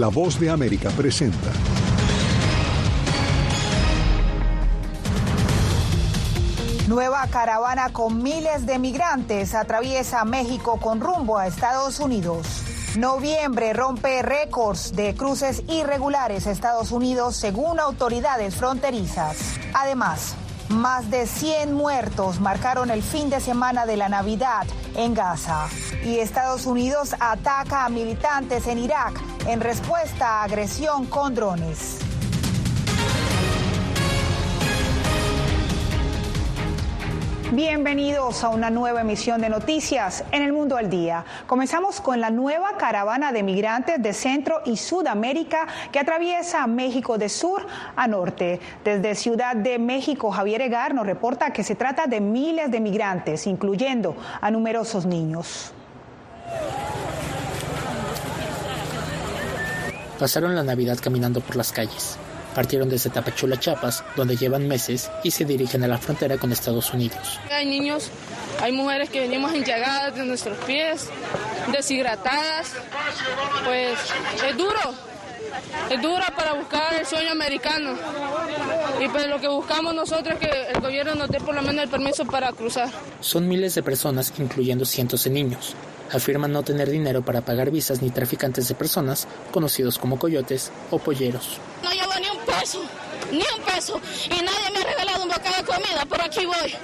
La voz de América presenta. Nueva caravana con miles de migrantes atraviesa México con rumbo a Estados Unidos. Noviembre rompe récords de cruces irregulares a Estados Unidos según autoridades fronterizas. Además, más de 100 muertos marcaron el fin de semana de la Navidad en Gaza. Y Estados Unidos ataca a militantes en Irak en respuesta a agresión con drones. Bienvenidos a una nueva emisión de noticias en el mundo al día. Comenzamos con la nueva caravana de migrantes de Centro y Sudamérica que atraviesa México de sur a norte. Desde Ciudad de México, Javier Egar nos reporta que se trata de miles de migrantes, incluyendo a numerosos niños. Pasaron la Navidad caminando por las calles. Partieron desde Tapachula, Chiapas, donde llevan meses y se dirigen a la frontera con Estados Unidos. Hay niños, hay mujeres que venimos enllagadas de nuestros pies, deshidratadas. Pues es duro, es duro para buscar el sueño americano. Y pues lo que buscamos nosotros es que el gobierno nos dé por lo menos el permiso para cruzar. Son miles de personas, incluyendo cientos de niños. Afirman no tener dinero para pagar visas ni traficantes de personas, conocidos como coyotes o polleros. No llevo ni un peso, ni un peso. Y nadie me ha regalado un bocado de comida, pero aquí voy.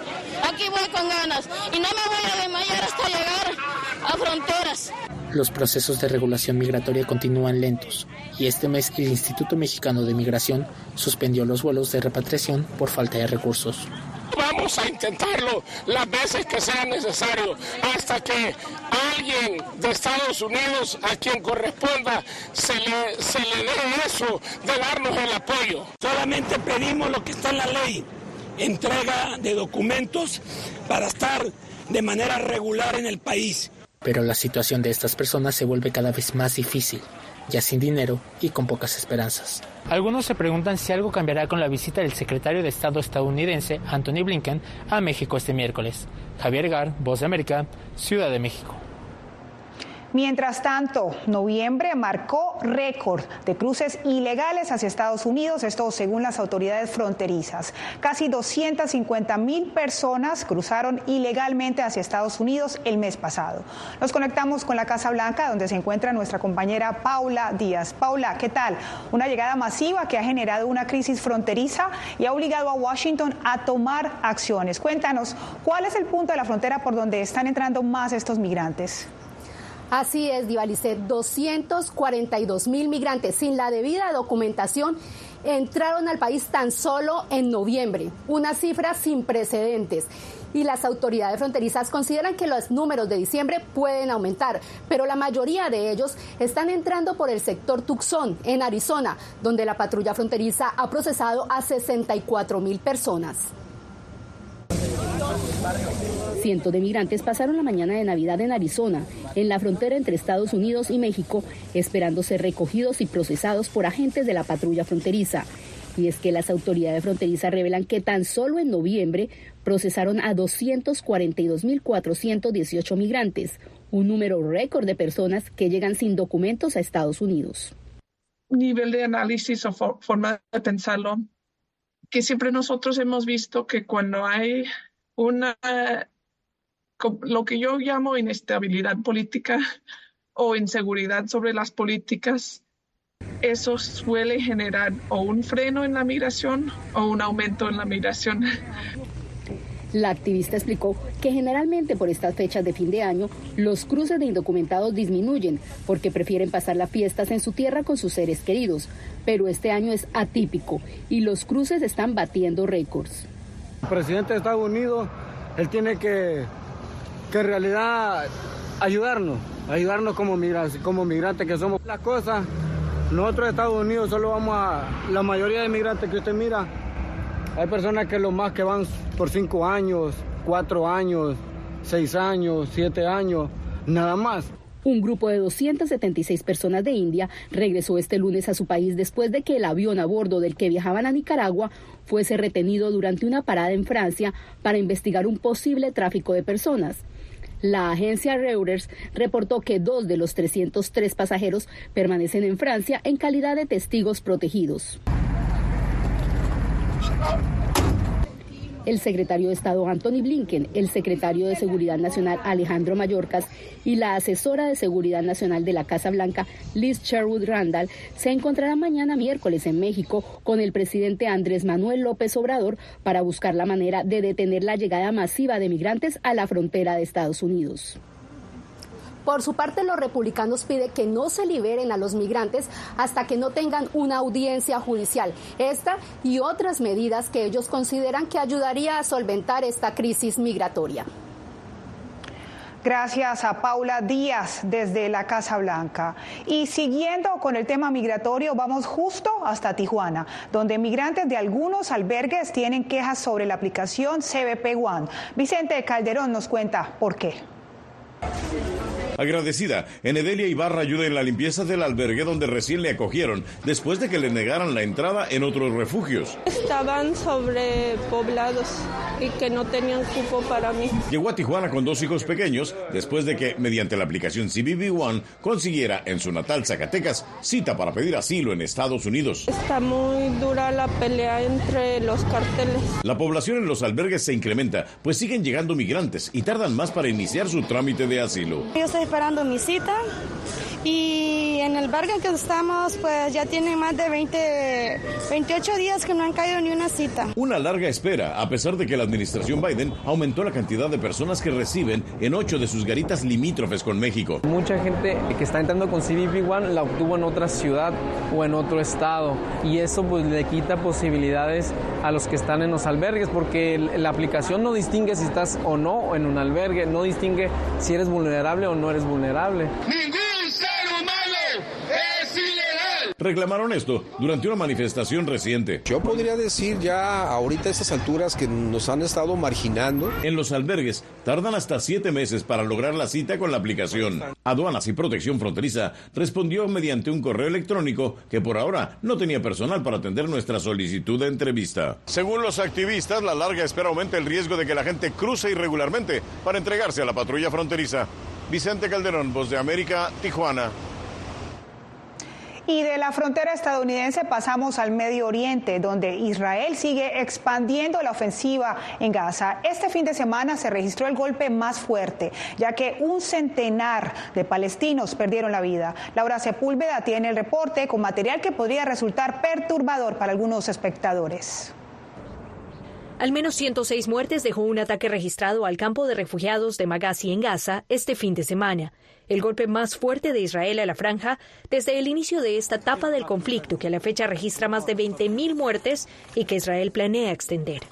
Aquí voy con ganas. Y no me voy a desmayar hasta llegar a fronteras. Los procesos de regulación migratoria continúan lentos y este mes el Instituto Mexicano de Migración suspendió los vuelos de repatriación por falta de recursos. Vamos a intentarlo las veces que sea necesario hasta que alguien de Estados Unidos a quien corresponda se le, se le dé eso de darnos el apoyo. Solamente pedimos lo que está en la ley, entrega de documentos para estar de manera regular en el país. Pero la situación de estas personas se vuelve cada vez más difícil, ya sin dinero y con pocas esperanzas. Algunos se preguntan si algo cambiará con la visita del secretario de Estado estadounidense, Anthony Blinken, a México este miércoles. Javier Gar, Voz de América, Ciudad de México. Mientras tanto, noviembre marcó récord de cruces ilegales hacia Estados Unidos, esto según las autoridades fronterizas. Casi 250 mil personas cruzaron ilegalmente hacia Estados Unidos el mes pasado. Nos conectamos con la Casa Blanca, donde se encuentra nuestra compañera Paula Díaz. Paula, ¿qué tal? Una llegada masiva que ha generado una crisis fronteriza y ha obligado a Washington a tomar acciones. Cuéntanos, ¿cuál es el punto de la frontera por donde están entrando más estos migrantes? Así es, Divalicet, 242 mil migrantes sin la debida documentación entraron al país tan solo en noviembre, una cifra sin precedentes. Y las autoridades fronterizas consideran que los números de diciembre pueden aumentar, pero la mayoría de ellos están entrando por el sector Tucson, en Arizona, donde la patrulla fronteriza ha procesado a 64 mil personas. Cientos de migrantes pasaron la mañana de Navidad en Arizona, en la frontera entre Estados Unidos y México, esperando ser recogidos y procesados por agentes de la patrulla fronteriza. Y es que las autoridades fronterizas revelan que tan solo en noviembre procesaron a 242.418 migrantes, un número récord de personas que llegan sin documentos a Estados Unidos. Nivel de análisis o forma de pensarlo, que siempre nosotros hemos visto que cuando hay una lo que yo llamo inestabilidad política o inseguridad sobre las políticas, eso suele generar o un freno en la migración o un aumento en la migración. La activista explicó que generalmente por estas fechas de fin de año los cruces de indocumentados disminuyen porque prefieren pasar las fiestas en su tierra con sus seres queridos, pero este año es atípico y los cruces están batiendo récords. El presidente de Estados Unidos, él tiene que que en realidad ayudarnos, ayudarnos como migrantes, como migrantes que somos. Las cosas, nosotros de Estados Unidos solo vamos a, la mayoría de migrantes que usted mira, hay personas que lo más que van por cinco años, cuatro años, seis años, siete años, nada más. Un grupo de 276 personas de India regresó este lunes a su país después de que el avión a bordo del que viajaban a Nicaragua fuese retenido durante una parada en Francia para investigar un posible tráfico de personas. La agencia Reuters reportó que dos de los 303 pasajeros permanecen en Francia en calidad de testigos protegidos. El secretario de Estado Anthony Blinken, el secretario de Seguridad Nacional Alejandro Mayorkas y la asesora de Seguridad Nacional de la Casa Blanca Liz Sherwood Randall se encontrarán mañana miércoles en México con el presidente Andrés Manuel López Obrador para buscar la manera de detener la llegada masiva de migrantes a la frontera de Estados Unidos. Por su parte, los republicanos piden que no se liberen a los migrantes hasta que no tengan una audiencia judicial. Esta y otras medidas que ellos consideran que ayudaría a solventar esta crisis migratoria. Gracias a Paula Díaz desde la Casa Blanca. Y siguiendo con el tema migratorio, vamos justo hasta Tijuana, donde migrantes de algunos albergues tienen quejas sobre la aplicación CBP One. Vicente Calderón nos cuenta por qué. Agradecida, Enedelia Ibarra ayuda en la limpieza del albergue donde recién le acogieron, después de que le negaran la entrada en otros refugios. Estaban sobrepoblados y que no tenían cupo para mí. Llegó a Tijuana con dos hijos pequeños, después de que, mediante la aplicación CBB One, consiguiera en su natal Zacatecas cita para pedir asilo en Estados Unidos. Está muy dura la pelea entre los carteles. La población en los albergues se incrementa, pues siguen llegando migrantes y tardan más para iniciar su trámite de asilo esperando mi cita y en el barco en que estamos pues ya tiene más de 20, 28 días que no han caído ni una cita. Una larga espera, a pesar de que la administración Biden aumentó la cantidad de personas que reciben en ocho de sus garitas limítrofes con México. Mucha gente que está entrando con CBP One la obtuvo en otra ciudad o en otro estado y eso pues le quita posibilidades a los que están en los albergues porque la aplicación no distingue si estás o no en un albergue, no distingue si eres vulnerable o no eres vulnerable. Reclamaron esto durante una manifestación reciente. Yo podría decir ya ahorita a estas alturas que nos han estado marginando. En los albergues tardan hasta siete meses para lograr la cita con la aplicación. Aduanas y Protección Fronteriza respondió mediante un correo electrónico que por ahora no tenía personal para atender nuestra solicitud de entrevista. Según los activistas, la larga espera aumenta el riesgo de que la gente cruce irregularmente para entregarse a la patrulla fronteriza. Vicente Calderón, Voz de América, Tijuana. Y de la frontera estadounidense pasamos al Medio Oriente, donde Israel sigue expandiendo la ofensiva en Gaza. Este fin de semana se registró el golpe más fuerte, ya que un centenar de palestinos perdieron la vida. Laura Sepúlveda tiene el reporte con material que podría resultar perturbador para algunos espectadores. Al menos 106 muertes dejó un ataque registrado al campo de refugiados de Magazi en Gaza este fin de semana el golpe más fuerte de Israel a la franja desde el inicio de esta etapa del conflicto, que a la fecha registra más de 20.000 muertes y que Israel planea extender.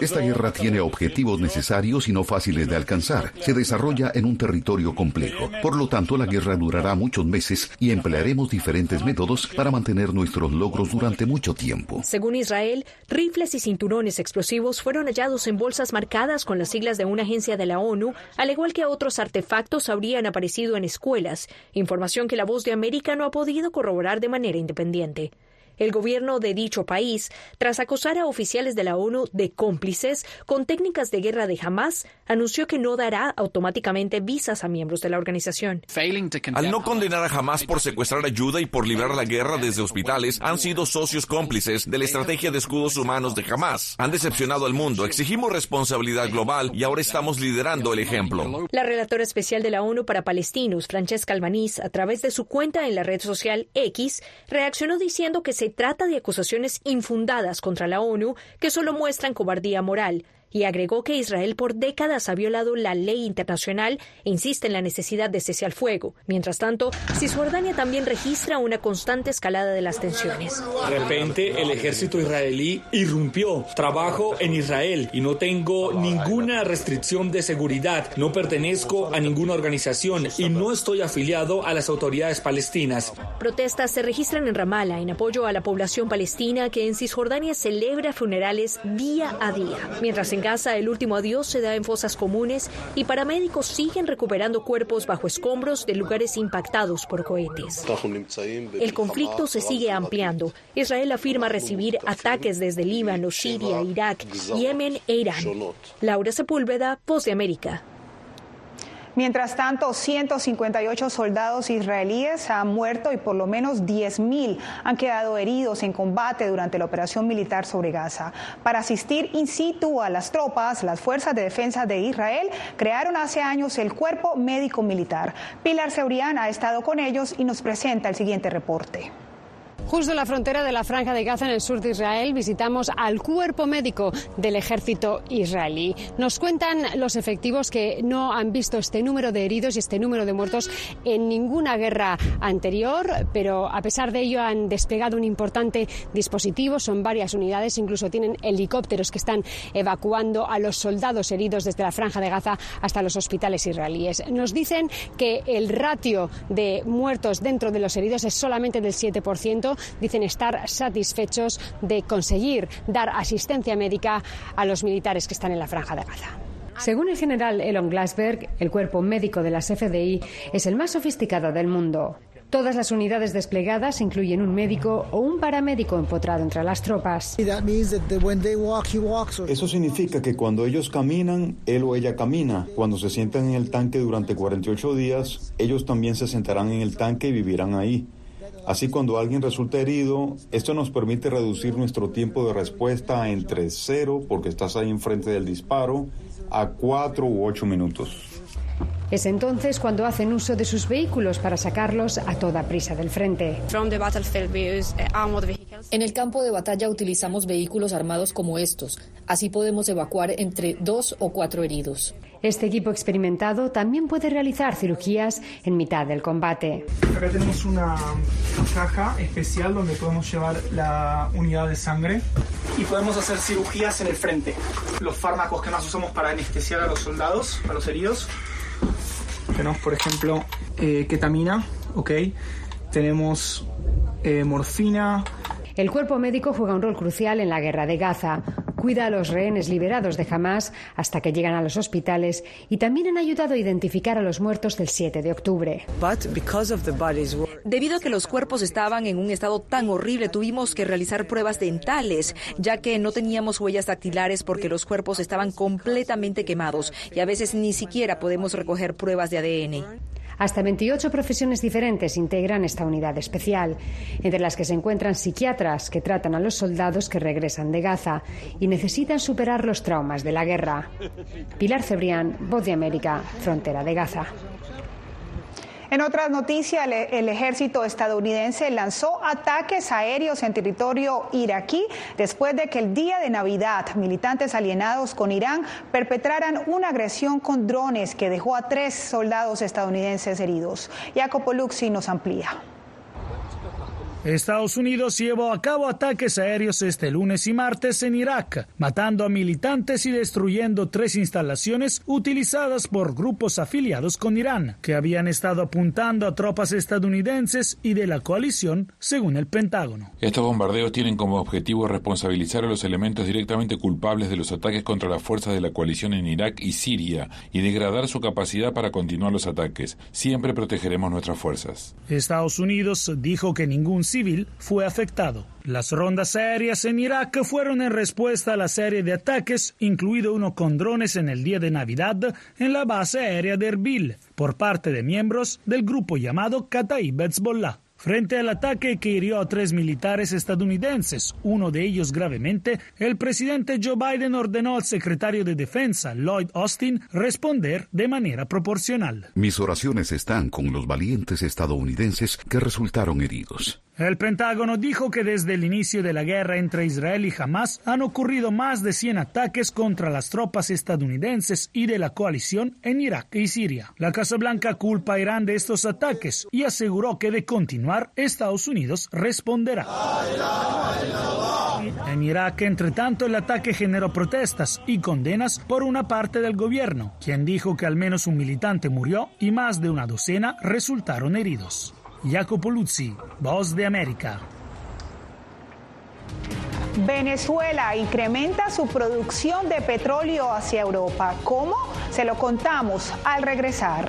Esta guerra tiene objetivos necesarios y no fáciles de alcanzar. Se desarrolla en un territorio complejo. Por lo tanto, la guerra durará muchos meses y emplearemos diferentes métodos para mantener nuestros logros durante mucho tiempo. Según Israel, rifles y cinturones explosivos fueron hallados en bolsas marcadas con las siglas de una agencia de la ONU, al igual que otros artefactos habrían aparecido en escuelas, información que la voz de América no ha podido corroborar de manera independiente. El gobierno de dicho país, tras acusar a oficiales de la ONU de cómplices con técnicas de guerra de Hamas, anunció que no dará automáticamente visas a miembros de la organización. Al no condenar a Hamas por secuestrar ayuda y por librar la guerra desde hospitales, han sido socios cómplices de la estrategia de escudos humanos de Hamas. Han decepcionado al mundo, exigimos responsabilidad global y ahora estamos liderando el ejemplo. La relatora especial de la ONU para Palestinos, Francesca Albanese, a través de su cuenta en la red social X, reaccionó diciendo que se se trata de acusaciones infundadas contra la ONU que solo muestran cobardía moral y agregó que Israel por décadas ha violado la ley internacional e insiste en la necesidad de cese al fuego. Mientras tanto, Cisjordania también registra una constante escalada de las tensiones. De repente, el ejército israelí irrumpió. Trabajo en Israel y no tengo ninguna restricción de seguridad. No pertenezco a ninguna organización y no estoy afiliado a las autoridades palestinas. Protestas se registran en Ramallah en apoyo a la población palestina que en Cisjordania celebra funerales día a día. Mientras en El último adiós se da en fosas comunes y paramédicos siguen recuperando cuerpos bajo escombros de lugares impactados por cohetes. El conflicto se sigue ampliando. Israel afirma recibir ataques desde Líbano, Siria, Irak, Yemen e Irán. Laura Sepúlveda, Voz de América. Mientras tanto, 158 soldados israelíes han muerto y por lo menos 10.000 han quedado heridos en combate durante la operación militar sobre Gaza. Para asistir in situ a las tropas, las Fuerzas de Defensa de Israel crearon hace años el Cuerpo Médico Militar. Pilar Seurian ha estado con ellos y nos presenta el siguiente reporte. Justo en la frontera de la Franja de Gaza, en el sur de Israel, visitamos al cuerpo médico del ejército israelí. Nos cuentan los efectivos que no han visto este número de heridos y este número de muertos en ninguna guerra anterior, pero a pesar de ello han desplegado un importante dispositivo. Son varias unidades, incluso tienen helicópteros que están evacuando a los soldados heridos desde la Franja de Gaza hasta los hospitales israelíes. Nos dicen que el ratio de muertos dentro de los heridos es solamente del 7% dicen estar satisfechos de conseguir dar asistencia médica a los militares que están en la franja de Gaza. Según el general Elon Glasberg, el cuerpo médico de las FDI es el más sofisticado del mundo. Todas las unidades desplegadas incluyen un médico o un paramédico empotrado entre las tropas. Eso significa que cuando ellos caminan, él o ella camina. Cuando se sientan en el tanque durante 48 días, ellos también se sentarán en el tanque y vivirán ahí. Así cuando alguien resulta herido, esto nos permite reducir nuestro tiempo de respuesta entre cero, porque estás ahí enfrente del disparo, a cuatro u ocho minutos. Es entonces cuando hacen uso de sus vehículos para sacarlos a toda prisa del frente. En el campo de batalla utilizamos vehículos armados como estos. Así podemos evacuar entre dos o cuatro heridos. Este equipo experimentado también puede realizar cirugías en mitad del combate. Acá tenemos una caja especial donde podemos llevar la unidad de sangre y podemos hacer cirugías en el frente. Los fármacos que más usamos para anestesiar a los soldados, a los heridos. Tenemos, por ejemplo, eh, ketamina, ¿ok? Tenemos eh, morfina. El cuerpo médico juega un rol crucial en la guerra de Gaza cuida a los rehenes liberados de Hamas hasta que llegan a los hospitales y también han ayudado a identificar a los muertos del 7 de octubre. Debido a que los cuerpos estaban en un estado tan horrible, tuvimos que realizar pruebas dentales, ya que no teníamos huellas dactilares porque los cuerpos estaban completamente quemados y a veces ni siquiera podemos recoger pruebas de ADN. Hasta 28 profesiones diferentes integran esta unidad especial, entre las que se encuentran psiquiatras que tratan a los soldados que regresan de Gaza y necesitan superar los traumas de la guerra. Pilar Cebrián, Voz de América, Frontera de Gaza. En otras noticias, el, ejército estadounidense lanzó ataques aéreos en territorio iraquí después de que el día de Navidad militantes alienados con Irán perpetraran una agresión con drones que dejó a tres soldados estadounidenses heridos. Jacopo Luxi nos amplía. Estados Unidos llevó a cabo ataques aéreos este lunes y martes en Irak, matando a militantes y destruyendo tres instalaciones utilizadas por grupos afiliados con Irán, que habían estado apuntando a tropas estadounidenses y de la coalición, según el Pentágono. Estos bombardeos tienen como objetivo responsabilizar a los elementos directamente culpables de los ataques contra las fuerzas de la coalición en Irak y Siria y degradar su capacidad para continuar los ataques. Siempre protegeremos nuestras fuerzas. Estados Unidos dijo que ningún fue afectado. Las rondas aéreas en Irak fueron en respuesta a la serie de ataques, incluido uno con drones en el día de Navidad en la base aérea de Erbil, por parte de miembros del grupo llamado Kataib Hezbollah. Frente al ataque que hirió a tres militares estadounidenses, uno de ellos gravemente, el presidente Joe Biden ordenó al secretario de Defensa, Lloyd Austin, responder de manera proporcional. Mis oraciones están con los valientes estadounidenses que resultaron heridos. El Pentágono dijo que desde el inicio de la guerra entre Israel y Hamas han ocurrido más de 100 ataques contra las tropas estadounidenses y de la coalición en Irak y Siria. La Casa Blanca culpa a Irán de estos ataques y aseguró que de continuar, Estados Unidos responderá. En Irak, entre tanto, el ataque generó protestas y condenas por una parte del gobierno, quien dijo que al menos un militante murió y más de una docena resultaron heridos. Jacopo Luzzi, Voz de América. Venezuela incrementa su producción de petróleo hacia Europa. ¿Cómo? Se lo contamos al regresar.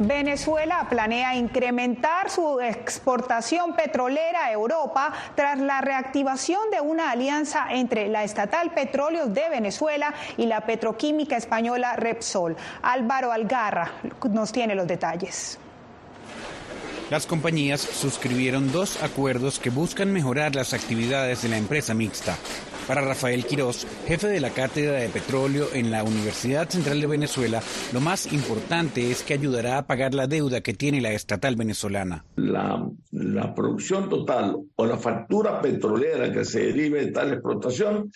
Venezuela planea incrementar su exportación petrolera a Europa tras la reactivación de una alianza entre la estatal Petróleos de Venezuela y la petroquímica española Repsol. Álvaro Algarra nos tiene los detalles. Las compañías suscribieron dos acuerdos que buscan mejorar las actividades de la empresa mixta. Para Rafael Quirós, jefe de la Cátedra de Petróleo en la Universidad Central de Venezuela, lo más importante es que ayudará a pagar la deuda que tiene la estatal venezolana. La, la producción total o la factura petrolera que se derive de tal explotación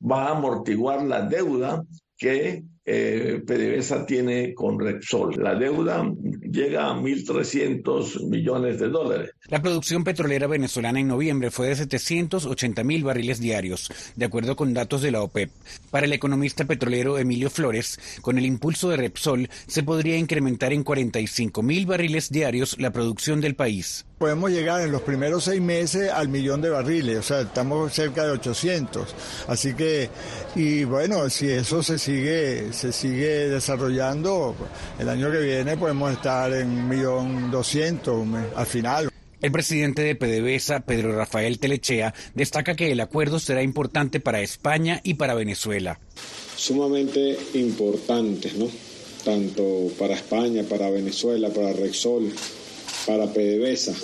va a amortiguar la deuda que eh, PDVSA tiene con Repsol. La deuda llega a 1.300 millones de dólares. La producción petrolera venezolana en noviembre fue de 780 mil barriles diarios, de acuerdo con datos de la OPEP. Para el economista petrolero Emilio Flores, con el impulso de Repsol se podría incrementar en 45 mil barriles diarios la producción del país podemos llegar en los primeros seis meses al millón de barriles, o sea, estamos cerca de 800. Así que, y bueno, si eso se sigue, se sigue desarrollando, el año que viene podemos estar en un millón doscientos al final. El presidente de PDVSA, Pedro Rafael Telechea, destaca que el acuerdo será importante para España y para Venezuela. Sumamente importante, ¿no? Tanto para España, para Venezuela, para Rexol, para PDVSA.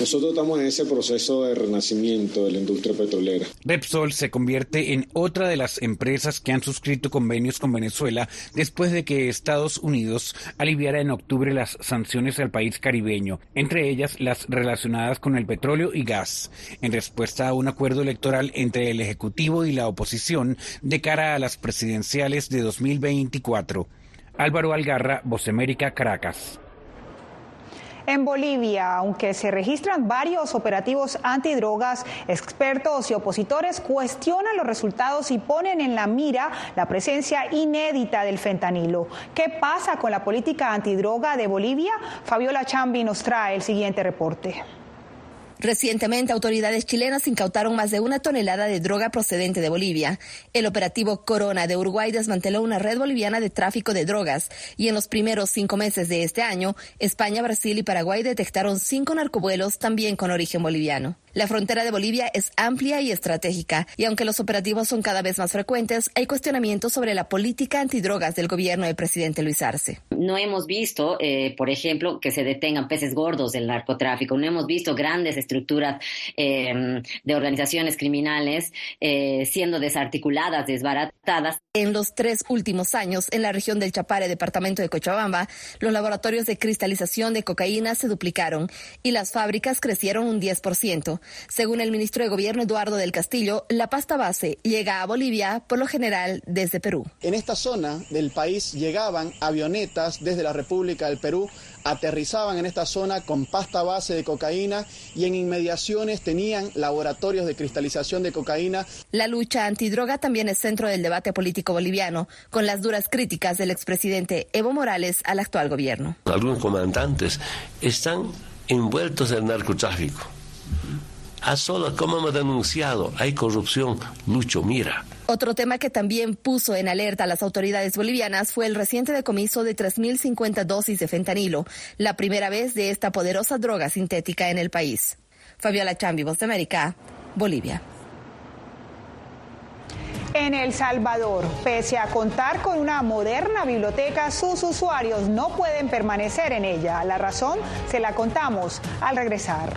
Nosotros estamos en ese proceso de renacimiento de la industria petrolera. Repsol se convierte en otra de las empresas que han suscrito convenios con Venezuela después de que Estados Unidos aliviara en octubre las sanciones al país caribeño, entre ellas las relacionadas con el petróleo y gas, en respuesta a un acuerdo electoral entre el Ejecutivo y la oposición de cara a las presidenciales de 2024. Álvaro Algarra, Voz Caracas. En Bolivia, aunque se registran varios operativos antidrogas, expertos y opositores cuestionan los resultados y ponen en la mira la presencia inédita del fentanilo. ¿Qué pasa con la política antidroga de Bolivia? Fabiola Chambi nos trae el siguiente reporte. Recientemente, autoridades chilenas incautaron más de una tonelada de droga procedente de Bolivia. El operativo Corona de Uruguay desmanteló una red boliviana de tráfico de drogas y en los primeros cinco meses de este año, España, Brasil y Paraguay detectaron cinco narcovuelos también con origen boliviano. La frontera de Bolivia es amplia y estratégica, y aunque los operativos son cada vez más frecuentes, hay cuestionamientos sobre la política antidrogas del gobierno del presidente Luis Arce. No hemos visto, eh, por ejemplo, que se detengan peces gordos del narcotráfico, no hemos visto grandes estructuras eh, de organizaciones criminales eh, siendo desarticuladas, desbaratadas. En los tres últimos años, en la región del Chapare, departamento de Cochabamba, los laboratorios de cristalización de cocaína se duplicaron y las fábricas crecieron un 10%. Según el ministro de Gobierno Eduardo del Castillo, la pasta base llega a Bolivia por lo general desde Perú. En esta zona del país llegaban avionetas desde la República del Perú, aterrizaban en esta zona con pasta base de cocaína y en inmediaciones tenían laboratorios de cristalización de cocaína. La lucha antidroga también es centro del debate político boliviano, con las duras críticas del expresidente Evo Morales al actual gobierno. Algunos comandantes están envueltos en narcotráfico a solo como hemos denunciado, hay corrupción, Lucho, mira. Otro tema que también puso en alerta a las autoridades bolivianas fue el reciente decomiso de 3.050 dosis de fentanilo, la primera vez de esta poderosa droga sintética en el país. Fabiola Chambi, Voz de América, Bolivia. En El Salvador, pese a contar con una moderna biblioteca, sus usuarios no pueden permanecer en ella. La razón se la contamos al regresar.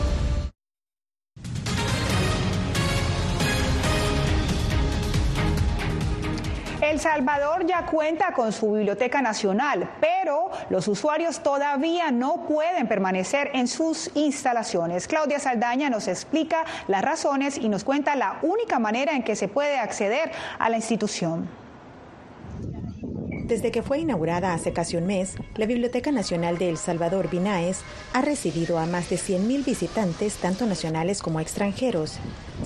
El Salvador ya cuenta con su biblioteca nacional, pero los usuarios todavía no pueden permanecer en sus instalaciones. Claudia Saldaña nos explica las razones y nos cuenta la única manera en que se puede acceder a la institución. Desde que fue inaugurada hace casi un mes, la Biblioteca Nacional de El Salvador, Binaes, ha recibido a más de 100.000 visitantes, tanto nacionales como extranjeros.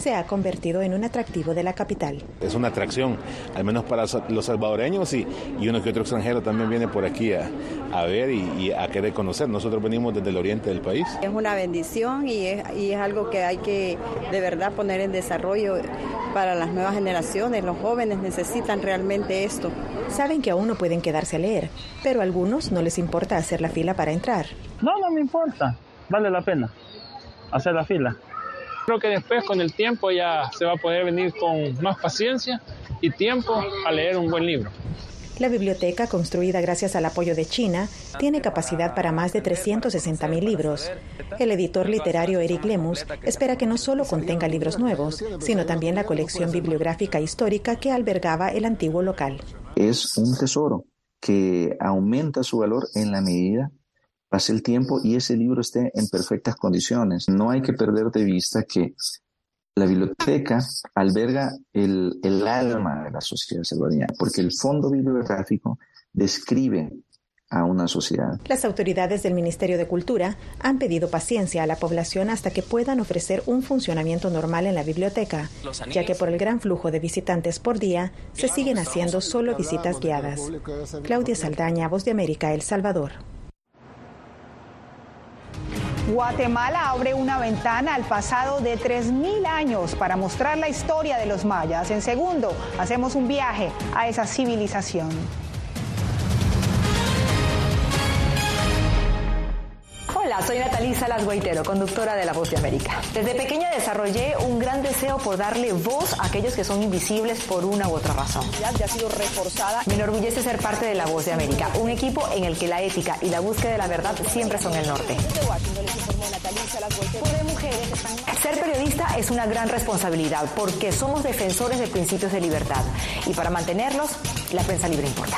Se ha convertido en un atractivo de la capital. Es una atracción, al menos para los salvadoreños y, y uno que otro extranjero también viene por aquí a, a ver y, a querer conocer. Nosotros venimos desde el oriente del país. Es una bendición y es, y es algo que hay que de verdad poner en desarrollo para las nuevas generaciones. Los jóvenes necesitan realmente esto. Saben que aún no pueden quedarse a leer, pero a algunos no les importa hacer la fila para entrar. No, no me importa. Vale la pena hacer la fila. Creo que después con el tiempo ya se va a poder venir con más paciencia y tiempo a leer un buen libro. La biblioteca, construida gracias al apoyo de China, tiene capacidad para más de 360.000 libros. El editor literario Eric Lemus espera que no solo contenga libros nuevos, sino también la colección bibliográfica histórica que albergaba el antiguo local. Es un tesoro que aumenta su valor en la medida pase el tiempo y ese libro esté en perfectas condiciones. No hay que perder de vista que la biblioteca alberga el, el alma de la sociedad salvadoreña, porque el fondo bibliográfico describe a una sociedad. Las autoridades del Ministerio de Cultura han pedido paciencia a la población hasta que puedan ofrecer un funcionamiento normal en la biblioteca, ya que por el gran flujo de visitantes por día se siguen haciendo solo visitas guiadas. Claudia Saldaña, Voz de América, El Salvador. Guatemala abre una ventana al pasado de 3.000 años para mostrar la historia de los mayas. En segundo, hacemos un viaje a esa civilización. Hola, soy Natalí Salas Guaitero, conductora de La Voz de América. Desde pequeña desarrollé un gran deseo por darle voz a aquellos que son invisibles por una u otra razón. Ya ha sido reforzada. Me enorgullece ser parte de La Voz de América, un equipo en el que la ética y la búsqueda de la verdad siempre son el norte. Ser periodista es una gran responsabilidad porque somos defensores de principios de libertad y para mantenerlos, la prensa libre importa.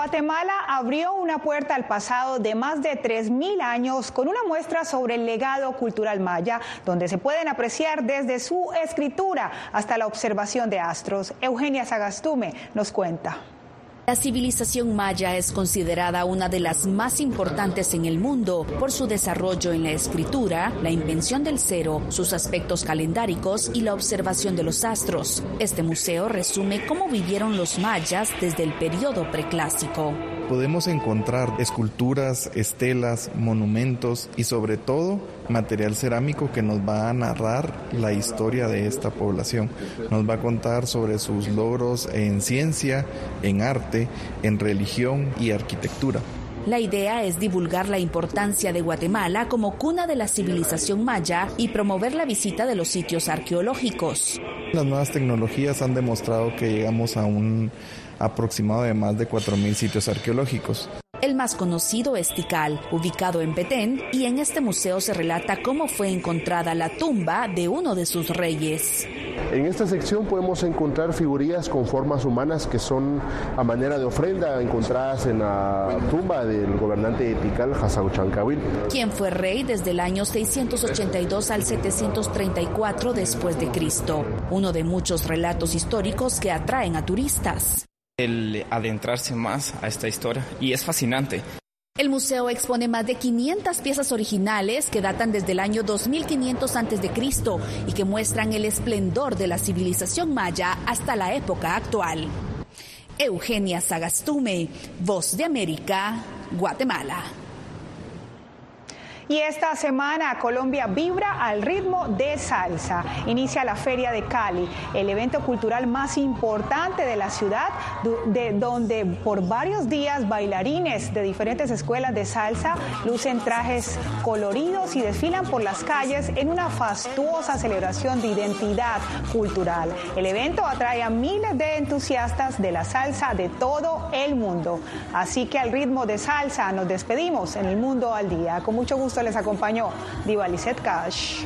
Guatemala abrió una puerta al pasado de más de 3.000 años con una muestra sobre el legado cultural maya, donde se pueden apreciar desde su escritura hasta la observación de astros. Eugenia Sagastume nos cuenta. La civilización maya es considerada una de las más importantes en el mundo por su desarrollo en la escritura, la invención del cero, sus aspectos calendáricos y la observación de los astros. Este museo resume cómo vivieron los mayas desde el periodo preclásico podemos encontrar esculturas, estelas, monumentos y sobre todo material cerámico que nos va a narrar la historia de esta población. Nos va a contar sobre sus logros en ciencia, en arte, en religión y arquitectura. La idea es divulgar la importancia de Guatemala como cuna de la civilización maya y promover la visita de los sitios arqueológicos. Las nuevas tecnologías han demostrado que llegamos a un aproximado de más de 4.000 sitios arqueológicos. Más conocido es Tikal, ubicado en Petén, y en este museo se relata cómo fue encontrada la tumba de uno de sus reyes. En esta sección podemos encontrar figurillas con formas humanas que son a manera de ofrenda encontradas en la tumba del gobernante de Tikal, Chancawil. quien fue rey desde el año 682 al 734 después de Cristo. Uno de muchos relatos históricos que atraen a turistas el adentrarse más a esta historia y es fascinante. El museo expone más de 500 piezas originales que datan desde el año 2500 a.C. y que muestran el esplendor de la civilización maya hasta la época actual. Eugenia Sagastume, Voz de América, Guatemala. Y esta semana Colombia vibra al ritmo de salsa. Inicia la Feria de Cali, el evento cultural más importante de la ciudad, de donde por varios días bailarines de diferentes escuelas de salsa lucen trajes coloridos y desfilan por las calles en una fastuosa celebración de identidad cultural. El evento atrae a miles de entusiastas de la salsa de todo el mundo. Así que al ritmo de salsa nos despedimos en el mundo al día. Con mucho gusto les acompañó Diva Cash.